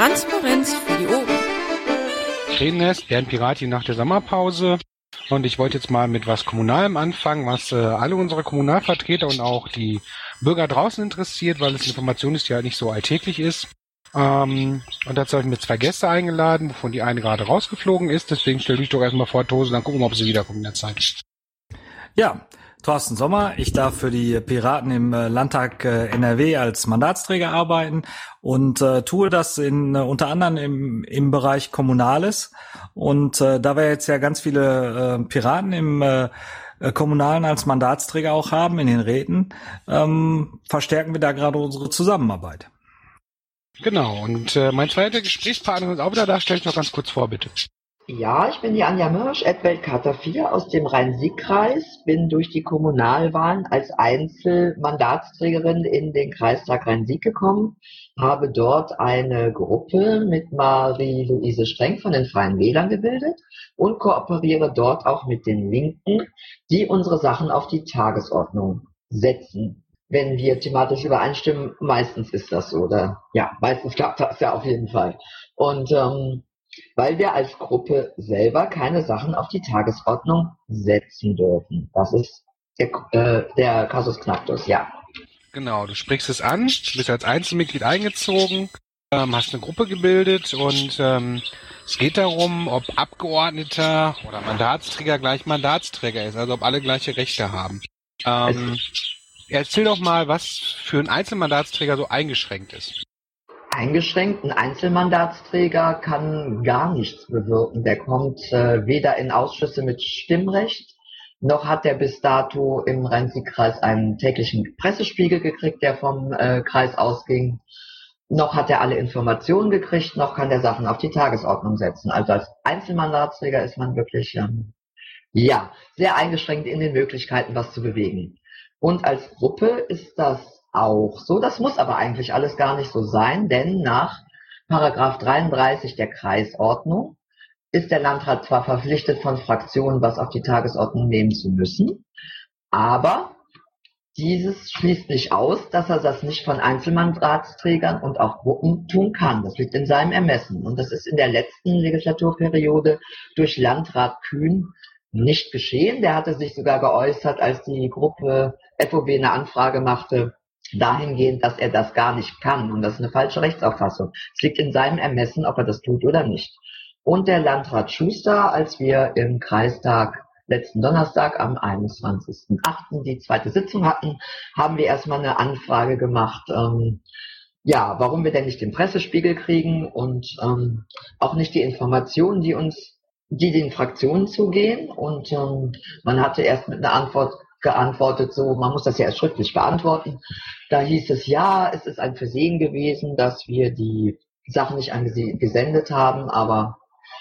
Transparenz für die Ohren. Krähennest, Bernd Pirati nach der Sommerpause. Und ich wollte jetzt mal mit was Kommunalem anfangen, was äh, alle unsere Kommunalvertreter und auch die Bürger draußen interessiert, weil es Information ist, die halt nicht so alltäglich ist. Ähm, und dazu habe ich mir zwei Gäste eingeladen, wovon die eine gerade rausgeflogen ist. Deswegen stell dich doch erstmal vor, Tose, dann gucken wir, ob sie wiederkommen in der Zeit. Ja, Thorsten Sommer. Ich darf für die Piraten im äh, Landtag äh, NRW als Mandatsträger arbeiten und äh, tue das in, uh, unter anderem im, im Bereich Kommunales. Und äh, da wir jetzt ja ganz viele äh, Piraten im äh, Kommunalen als Mandatsträger auch haben in den Räten, ähm, verstärken wir da gerade unsere Zusammenarbeit. Genau, und äh, mein zweiter Gesprächspartner ist auch wieder da. Stell dich noch ganz kurz vor, bitte. Ja, ich bin die Anja Mirsch, Edweltkata 4 aus dem Rhein-Sieg-Kreis, bin durch die Kommunalwahlen als Einzelmandatsträgerin in den Kreistag Rhein-Sieg gekommen, habe dort eine Gruppe mit Marie-Louise Streng von den Freien Wählern gebildet und kooperiere dort auch mit den Linken, die unsere Sachen auf die Tagesordnung setzen. Wenn wir thematisch übereinstimmen, meistens ist das so, oder ja, meistens klappt das ja auf jeden Fall. Und ähm, weil wir als Gruppe selber keine Sachen auf die Tagesordnung setzen dürfen. Das ist der, äh, der Kasus Knacktus, ja. Genau, du sprichst es an, du bist als Einzelmitglied eingezogen, ähm, hast eine Gruppe gebildet und ähm, es geht darum, ob Abgeordneter oder Mandatsträger gleich Mandatsträger ist, also ob alle gleiche Rechte haben. Ähm, erzähl doch mal, was für einen Einzelmandatsträger so eingeschränkt ist eingeschränkt. Ein Einzelmandatsträger kann gar nichts bewirken. Der kommt äh, weder in Ausschüsse mit Stimmrecht, noch hat er bis dato im Rhein-Sieg-Kreis einen täglichen Pressespiegel gekriegt, der vom äh, Kreis ausging. Noch hat er alle Informationen gekriegt, noch kann er Sachen auf die Tagesordnung setzen. Also als Einzelmandatsträger ist man wirklich, ähm, ja, sehr eingeschränkt in den Möglichkeiten, was zu bewegen. Und als Gruppe ist das auch so. Das muss aber eigentlich alles gar nicht so sein, denn nach Paragraph 33 der Kreisordnung ist der Landrat zwar verpflichtet, von Fraktionen was auf die Tagesordnung nehmen zu müssen, aber dieses schließt nicht aus, dass er das nicht von Einzelmandatsträgern und auch Gruppen tun kann. Das liegt in seinem Ermessen. Und das ist in der letzten Legislaturperiode durch Landrat Kühn nicht geschehen. Der hatte sich sogar geäußert, als die Gruppe FOB eine Anfrage machte, dahingehend, dass er das gar nicht kann. Und das ist eine falsche Rechtsauffassung. Es liegt in seinem Ermessen, ob er das tut oder nicht. Und der Landrat Schuster, als wir im Kreistag letzten Donnerstag am 21.08. die zweite Sitzung hatten, haben wir erstmal eine Anfrage gemacht, ähm, ja, warum wir denn nicht den Pressespiegel kriegen und ähm, auch nicht die Informationen, die uns, die den Fraktionen zugehen. Und ähm, man hatte erst mit einer Antwort geantwortet, so, man muss das ja erst schriftlich beantworten. Da hieß es, ja, es ist ein Versehen gewesen, dass wir die Sachen nicht gesendet haben, aber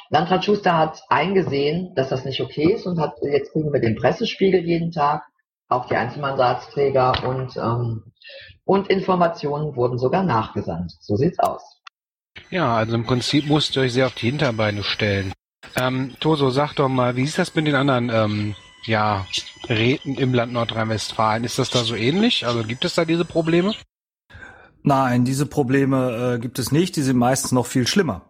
Landrat Schuster hat eingesehen, dass das nicht okay ist und hat, jetzt kriegen wir den Pressespiegel jeden Tag, auch die Einzelmandatsträger und, ähm, und Informationen wurden sogar nachgesandt. So sieht's aus. Ja, also im Prinzip musst ihr euch sehr auf die Hinterbeine stellen. Ähm, Toso, sag doch mal, wie ist das mit den anderen ähm, ja, Räten im Land Nordrhein-Westfalen. Ist das da so ähnlich? Also gibt es da diese Probleme? Nein, diese Probleme äh, gibt es nicht. Die sind meistens noch viel schlimmer.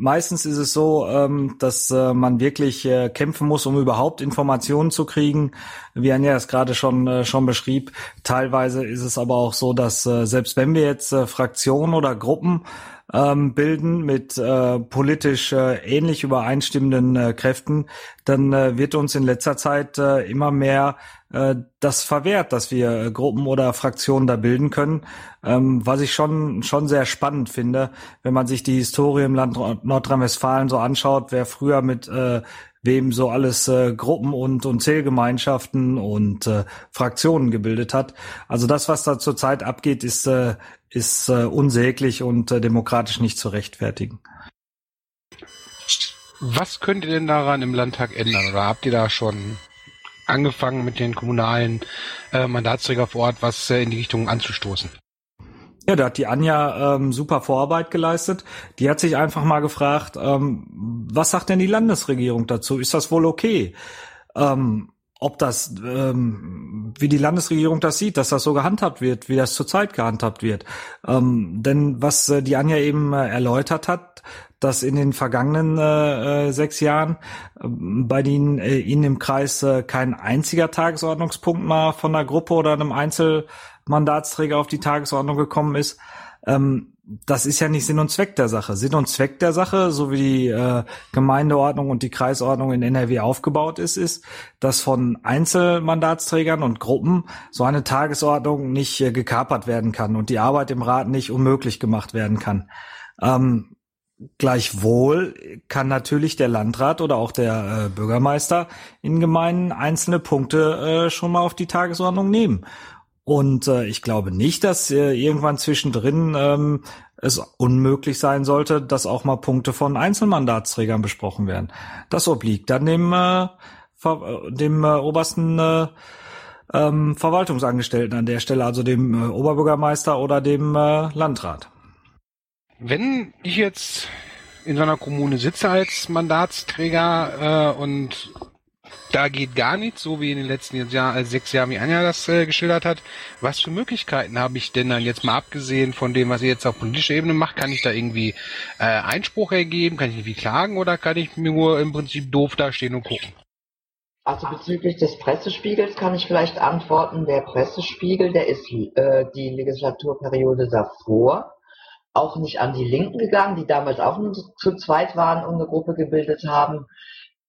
Meistens ist es so, ähm, dass äh, man wirklich äh, kämpfen muss, um überhaupt Informationen zu kriegen. Wie Anja es gerade schon äh, schon beschrieb. Teilweise ist es aber auch so, dass äh, selbst wenn wir jetzt äh, Fraktionen oder Gruppen ähm, bilden mit äh, politisch äh, ähnlich übereinstimmenden äh, Kräften, dann äh, wird uns in letzter Zeit äh, immer mehr äh, das verwehrt, dass wir äh, Gruppen oder Fraktionen da bilden können, ähm, was ich schon schon sehr spannend finde, wenn man sich die Historie im Land Nordrhein-Westfalen so anschaut, wer früher mit äh, wem so alles äh, Gruppen und, und Zählgemeinschaften und äh, Fraktionen gebildet hat. Also das, was da zurzeit abgeht, ist, äh, ist äh, unsäglich und äh, demokratisch nicht zu rechtfertigen. Was könnt ihr denn daran im Landtag ändern? Oder habt ihr da schon angefangen mit den kommunalen äh, Mandatsträger vor Ort was äh, in die Richtung anzustoßen? Ja, da hat die Anja ähm, super Vorarbeit geleistet. Die hat sich einfach mal gefragt, ähm, was sagt denn die Landesregierung dazu? Ist das wohl okay? Ähm, ob das, ähm, wie die Landesregierung das sieht, dass das so gehandhabt wird, wie das zurzeit gehandhabt wird. Ähm, denn was äh, die Anja eben äh, erläutert hat, dass in den vergangenen äh, äh sechs Jahren äh, bei denen äh, ihnen im Kreis äh, kein einziger Tagesordnungspunkt mal von einer Gruppe oder einem Einzelmandatsträger auf die Tagesordnung gekommen ist. Ähm, das ist ja nicht Sinn und Zweck der Sache. Sinn und Zweck der Sache, so wie die äh, Gemeindeordnung und die Kreisordnung in NRW aufgebaut ist, ist, dass von Einzelmandatsträgern und Gruppen so eine Tagesordnung nicht äh, gekapert werden kann und die Arbeit im Rat nicht unmöglich gemacht werden kann. Ähm, Gleichwohl kann natürlich der Landrat oder auch der äh, Bürgermeister in Gemeinden einzelne Punkte äh, schon mal auf die Tagesordnung nehmen. Und äh, ich glaube nicht, dass äh, irgendwann zwischendrin ähm, es unmöglich sein sollte, dass auch mal Punkte von Einzelmandatsträgern besprochen werden. Das obliegt dann dem, äh, dem äh, obersten äh, ähm, Verwaltungsangestellten an der Stelle, also dem äh, Oberbürgermeister oder dem äh, Landrat. Wenn ich jetzt in so einer Kommune sitze als Mandatsträger äh, und da geht gar nichts, so wie in den letzten Jahr, äh, sechs Jahren, wie Anja das äh, geschildert hat. Was für Möglichkeiten habe ich denn dann jetzt mal abgesehen von dem, was ihr jetzt auf politischer Ebene macht? Kann ich da irgendwie äh, Einspruch ergeben? Kann ich irgendwie klagen oder kann ich nur im Prinzip doof dastehen und gucken? Also bezüglich des Pressespiegels kann ich vielleicht antworten. Der Pressespiegel, der ist äh, die Legislaturperiode davor auch nicht an die Linken gegangen, die damals auch nur zu zweit waren und eine Gruppe gebildet haben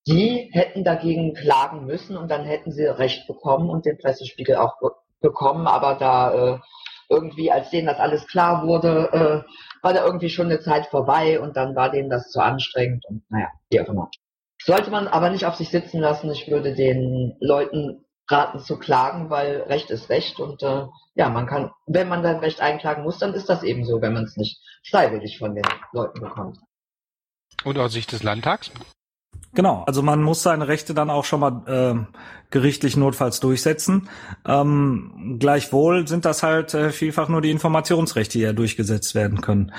die hätten dagegen klagen müssen und dann hätten sie Recht bekommen und den Pressespiegel auch be bekommen. Aber da äh, irgendwie, als denen das alles klar wurde, äh, war da irgendwie schon eine Zeit vorbei und dann war denen das zu anstrengend und naja, wie auch immer. Sollte man aber nicht auf sich sitzen lassen. Ich würde den Leuten raten zu klagen, weil Recht ist Recht und äh, ja, man kann, wenn man sein Recht einklagen muss, dann ist das eben so, wenn man es nicht freiwillig von den Leuten bekommt. Und aus Sicht des Landtags? Genau, also man muss seine Rechte dann auch schon mal äh, gerichtlich notfalls durchsetzen. Ähm, gleichwohl sind das halt äh, vielfach nur die Informationsrechte, die ja durchgesetzt werden können.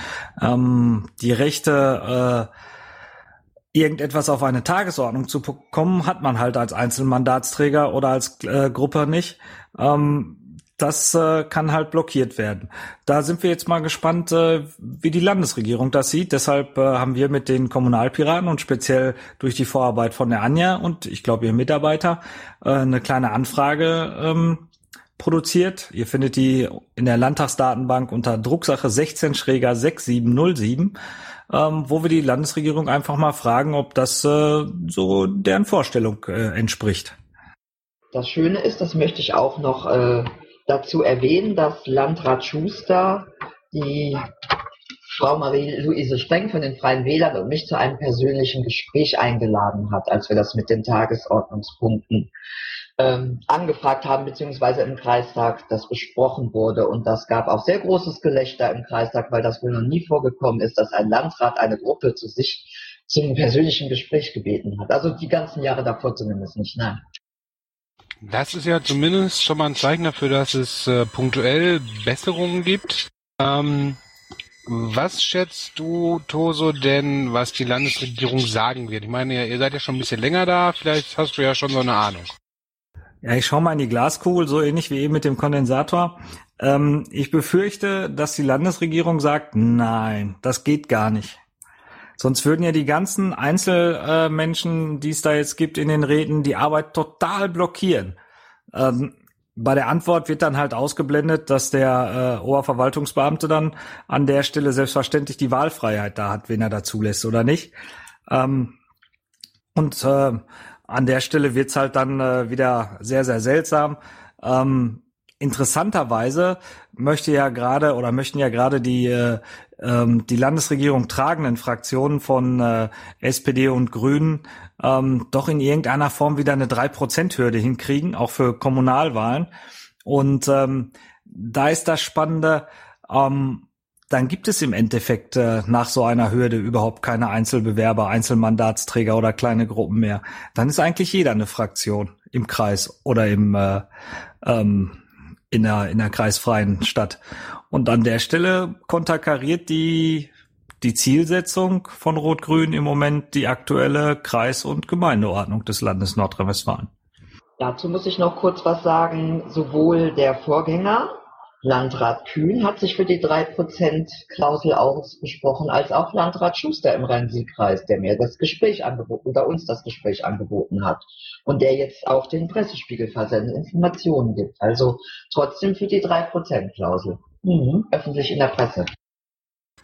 Ähm, die Rechte, äh, irgendetwas auf eine Tagesordnung zu bekommen, hat man halt als Einzelmandatsträger oder als äh, Gruppe nicht. Ähm, das äh, kann halt blockiert werden. Da sind wir jetzt mal gespannt, äh, wie die Landesregierung das sieht. Deshalb äh, haben wir mit den Kommunalpiraten und speziell durch die Vorarbeit von der Anja und ich glaube ihr Mitarbeiter äh, eine kleine Anfrage ähm, produziert. Ihr findet die in der Landtagsdatenbank unter Drucksache 16 Schräger 6707, ähm, wo wir die Landesregierung einfach mal fragen, ob das äh, so deren Vorstellung äh, entspricht. Das Schöne ist, das möchte ich auch noch äh, dazu erwähnen, dass Landrat Schuster die Frau Marie-Louise Streng von den Freien Wählern und mich zu einem persönlichen Gespräch eingeladen hat, als wir das mit den Tagesordnungspunkten ähm, angefragt haben, beziehungsweise im Kreistag das besprochen wurde. Und das gab auch sehr großes Gelächter im Kreistag, weil das wohl noch nie vorgekommen ist, dass ein Landrat eine Gruppe zu sich zum persönlichen Gespräch gebeten hat. Also die ganzen Jahre davor zumindest nicht, nein. Das ist ja zumindest schon mal ein Zeichen dafür, dass es äh, punktuell Besserungen gibt. Ähm, was schätzt du, Toso, denn, was die Landesregierung sagen wird? Ich meine, ihr seid ja schon ein bisschen länger da, vielleicht hast du ja schon so eine Ahnung. Ja, ich schaue mal in die Glaskugel, so ähnlich wie eben mit dem Kondensator. Ähm, ich befürchte, dass die Landesregierung sagt, nein, das geht gar nicht. Sonst würden ja die ganzen Einzelmenschen, die es da jetzt gibt in den Räten, die Arbeit total blockieren. Ähm, bei der Antwort wird dann halt ausgeblendet, dass der äh, Oberverwaltungsbeamte dann an der Stelle selbstverständlich die Wahlfreiheit da hat, wen er da zulässt oder nicht. Ähm, und äh, an der Stelle wird's halt dann äh, wieder sehr, sehr seltsam. Ähm, interessanterweise möchte ja gerade oder möchten ja gerade die äh, ähm, die Landesregierung tragenden Fraktionen von äh, SPD und Grünen ähm, doch in irgendeiner Form wieder eine drei Prozent Hürde hinkriegen, auch für Kommunalwahlen. Und ähm, da ist das Spannende. Ähm, dann gibt es im Endeffekt äh, nach so einer Hürde überhaupt keine Einzelbewerber, Einzelmandatsträger oder kleine Gruppen mehr. Dann ist eigentlich jeder eine Fraktion im Kreis oder im äh, ähm, in der in der kreisfreien Stadt. Und an der Stelle konterkariert die, die Zielsetzung von Rot-Grün im Moment die aktuelle Kreis- und Gemeindeordnung des Landes Nordrhein-Westfalen. Dazu muss ich noch kurz was sagen. Sowohl der Vorgänger, Landrat Kühn, hat sich für die 3%-Klausel ausgesprochen, als auch Landrat Schuster im Rhein-Sieg-Kreis, der mir das Gespräch angeboten oder uns das Gespräch angeboten hat und der jetzt auch den Pressespiegel versenden Informationen gibt. Also trotzdem für die 3%-Klausel. Mhm. Öffentlich in der Presse.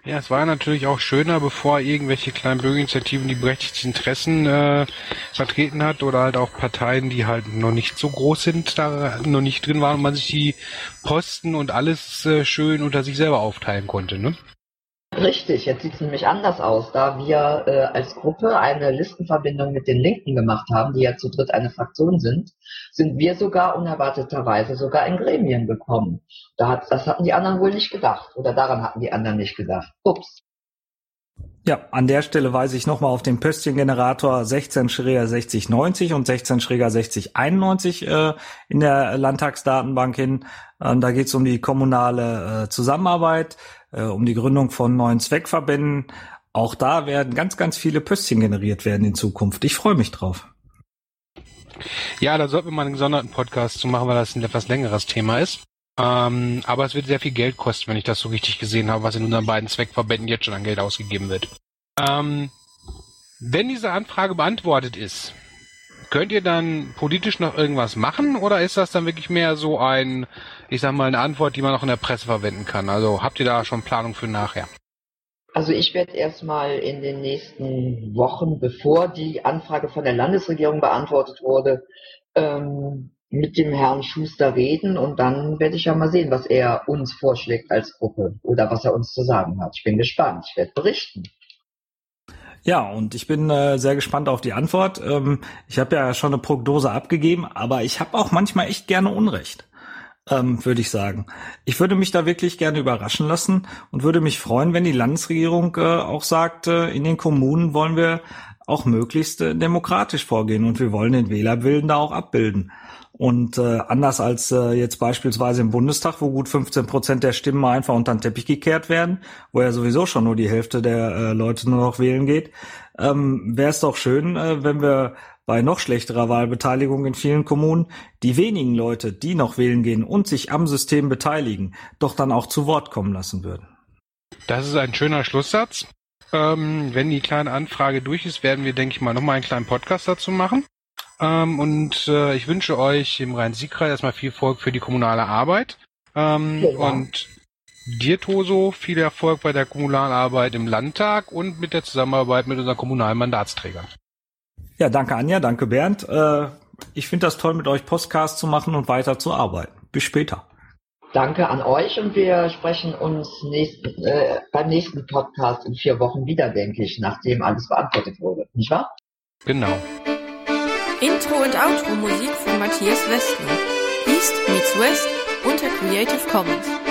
Ja, es war natürlich auch schöner, bevor irgendwelche kleinen Bürgerinitiativen die berechtigten Interessen äh, vertreten hat oder halt auch Parteien, die halt noch nicht so groß sind, da noch nicht drin waren und man sich die Posten und alles äh, schön unter sich selber aufteilen konnte, ne? Richtig, jetzt sieht es nämlich anders aus, da wir äh, als Gruppe eine Listenverbindung mit den Linken gemacht haben, die ja zu dritt eine Fraktion sind, sind wir sogar unerwarteterweise sogar in Gremien gekommen. Da hat, das hatten die anderen wohl nicht gedacht oder daran hatten die anderen nicht gedacht. Ups. Ja, an der Stelle weise ich nochmal auf den Pöstchengenerator 16 Schräger 6090 und 16 Schräger 6091 äh, in der Landtagsdatenbank hin. Ähm, da geht es um die kommunale äh, Zusammenarbeit äh, um die Gründung von neuen Zweckverbänden. Auch da werden ganz, ganz viele Pöstchen generiert werden in Zukunft. Ich freue mich drauf. Ja, da sollten wir mal einen gesonderten Podcast zu machen, weil das ein etwas längeres Thema ist. Ähm, aber es wird sehr viel Geld kosten, wenn ich das so richtig gesehen habe, was in unseren beiden Zweckverbänden jetzt schon an Geld ausgegeben wird. Ähm, wenn diese Anfrage beantwortet ist, könnt ihr dann politisch noch irgendwas machen oder ist das dann wirklich mehr so ein, ich sag mal, eine Antwort, die man noch in der Presse verwenden kann? Also habt ihr da schon Planung für nachher? Also ich werde erstmal in den nächsten Wochen, bevor die Anfrage von der Landesregierung beantwortet wurde, ähm, mit dem Herrn Schuster reden und dann werde ich ja mal sehen, was er uns vorschlägt als Gruppe oder was er uns zu sagen hat. Ich bin gespannt. Ich werde berichten. Ja, und ich bin äh, sehr gespannt auf die Antwort. Ähm, ich habe ja schon eine Prognose abgegeben, aber ich habe auch manchmal echt gerne Unrecht, ähm, würde ich sagen. Ich würde mich da wirklich gerne überraschen lassen und würde mich freuen, wenn die Landesregierung äh, auch sagt, äh, in den Kommunen wollen wir auch möglichst äh, demokratisch vorgehen und wir wollen den Wählerwillen da auch abbilden. Und äh, anders als äh, jetzt beispielsweise im Bundestag, wo gut 15 Prozent der Stimmen einfach unter den Teppich gekehrt werden, wo ja sowieso schon nur die Hälfte der äh, Leute nur noch wählen geht, ähm, wäre es doch schön, äh, wenn wir bei noch schlechterer Wahlbeteiligung in vielen Kommunen die wenigen Leute, die noch wählen gehen und sich am System beteiligen, doch dann auch zu Wort kommen lassen würden. Das ist ein schöner Schlusssatz. Ähm, wenn die kleine Anfrage durch ist, werden wir, denke ich mal, nochmal einen kleinen Podcast dazu machen. Ähm, und äh, ich wünsche euch im Rhein-Sieg-Kreis erstmal viel Erfolg für die kommunale Arbeit. Ähm, ja. Und dir, Toso, viel Erfolg bei der kommunalen Arbeit im Landtag und mit der Zusammenarbeit mit unseren kommunalen Mandatsträgern. Ja, danke Anja, danke Bernd. Äh, ich finde das toll, mit euch Podcast zu machen und weiter zu arbeiten. Bis später. Danke an euch und wir sprechen uns nächsten, äh, beim nächsten Podcast in vier Wochen wieder, denke ich, nachdem alles beantwortet wurde. Nicht wahr? Genau. Intro und Outro Musik von Matthias Westner. East meets West unter Creative Commons.